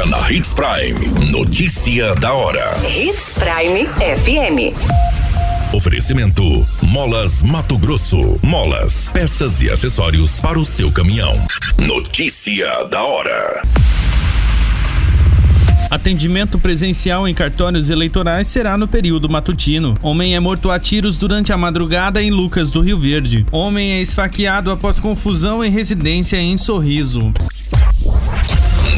Agora na Hits Prime. Notícia da hora. Hits Prime FM. Oferecimento: Molas Mato Grosso. Molas, peças e acessórios para o seu caminhão. Notícia da hora. Atendimento presencial em cartórios eleitorais será no período matutino. Homem é morto a tiros durante a madrugada em Lucas do Rio Verde. Homem é esfaqueado após confusão em residência em Sorriso.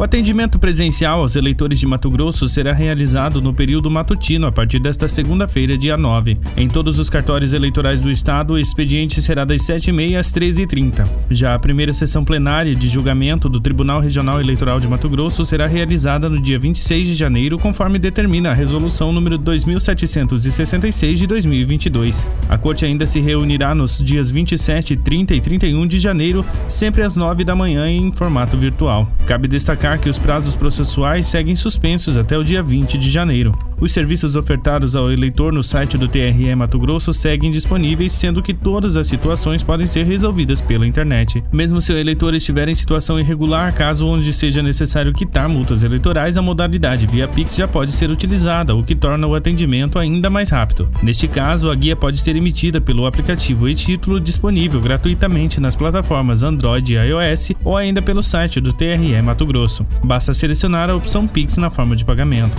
O atendimento presencial aos eleitores de Mato Grosso será realizado no período matutino a partir desta segunda-feira, dia 9. Em todos os cartórios eleitorais do estado, o expediente será das 7h30 às 13h30. Já a primeira sessão plenária de julgamento do Tribunal Regional Eleitoral de Mato Grosso será realizada no dia 26 de janeiro, conforme determina a resolução número 2766 de 2022. A corte ainda se reunirá nos dias 27, 30 e 31 de janeiro, sempre às 9 da manhã em formato virtual. Cabe destacar que os prazos processuais seguem suspensos até o dia 20 de janeiro. Os serviços ofertados ao eleitor no site do TRE Mato Grosso seguem disponíveis, sendo que todas as situações podem ser resolvidas pela internet. Mesmo se o eleitor estiver em situação irregular, caso onde seja necessário quitar multas eleitorais, a modalidade via Pix já pode ser utilizada, o que torna o atendimento ainda mais rápido. Neste caso, a guia pode ser emitida pelo aplicativo e-título disponível gratuitamente nas plataformas Android e iOS ou ainda pelo site do TRE Mato Grosso. Basta selecionar a opção Pix na forma de pagamento.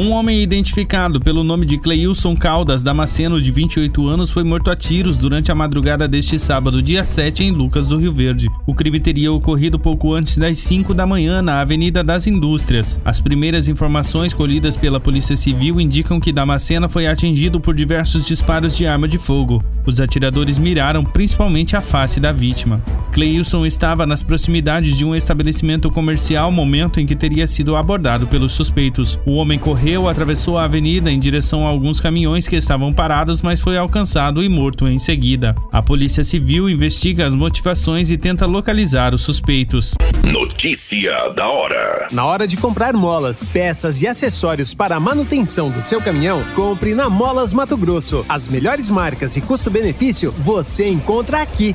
Um homem identificado pelo nome de Cleilson Caldas Damasceno, de 28 anos, foi morto a tiros durante a madrugada deste sábado, dia 7, em Lucas do Rio Verde. O crime teria ocorrido pouco antes das 5 da manhã na Avenida das Indústrias. As primeiras informações colhidas pela Polícia Civil indicam que Damasceno foi atingido por diversos disparos de arma de fogo. Os atiradores miraram principalmente a face da vítima. Cleilson estava nas proximidades de um estabelecimento comercial momento em que teria sido abordado pelos suspeitos. O homem correu, atravessou a avenida em direção a alguns caminhões que estavam parados, mas foi alcançado e morto em seguida. A Polícia Civil investiga as motivações e tenta localizar os suspeitos. Notícia da hora. Na hora de comprar molas, peças e acessórios para a manutenção do seu caminhão, compre na Molas Mato Grosso. As melhores marcas e custo-benefício você encontra aqui.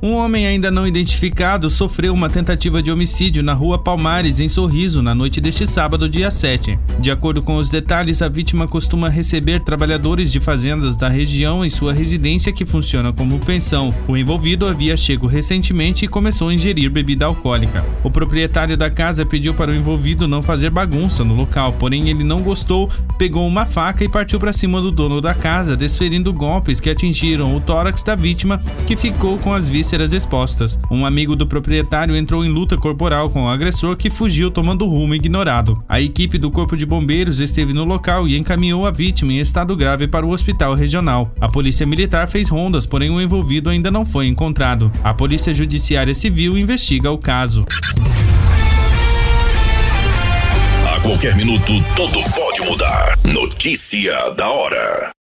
Um homem ainda não identificado sofreu uma tentativa de homicídio na rua Palmares, em Sorriso, na noite deste sábado, dia 7. De acordo com os detalhes, a vítima costuma receber trabalhadores de fazendas da região em sua residência que funciona como pensão. O envolvido havia chego recentemente e começou a ingerir bebida alcoólica. O proprietário da casa pediu para o envolvido não fazer bagunça no local, porém ele não gostou, pegou uma faca e partiu para cima do dono da casa, desferindo golpes que atingiram o tórax da vítima, que ficou com as vísceras expostas. Um amigo do proprietário entrou em luta corporal com o agressor que fugiu tomando rumo ignorado. A equipe do Corpo de Bombeiros esteve no local e encaminhou a vítima em estado grave para o hospital regional. A Polícia Militar fez rondas, porém o envolvido ainda não foi encontrado. A Polícia Judiciária Civil investiga o caso. A qualquer minuto, tudo pode mudar. Notícia da hora.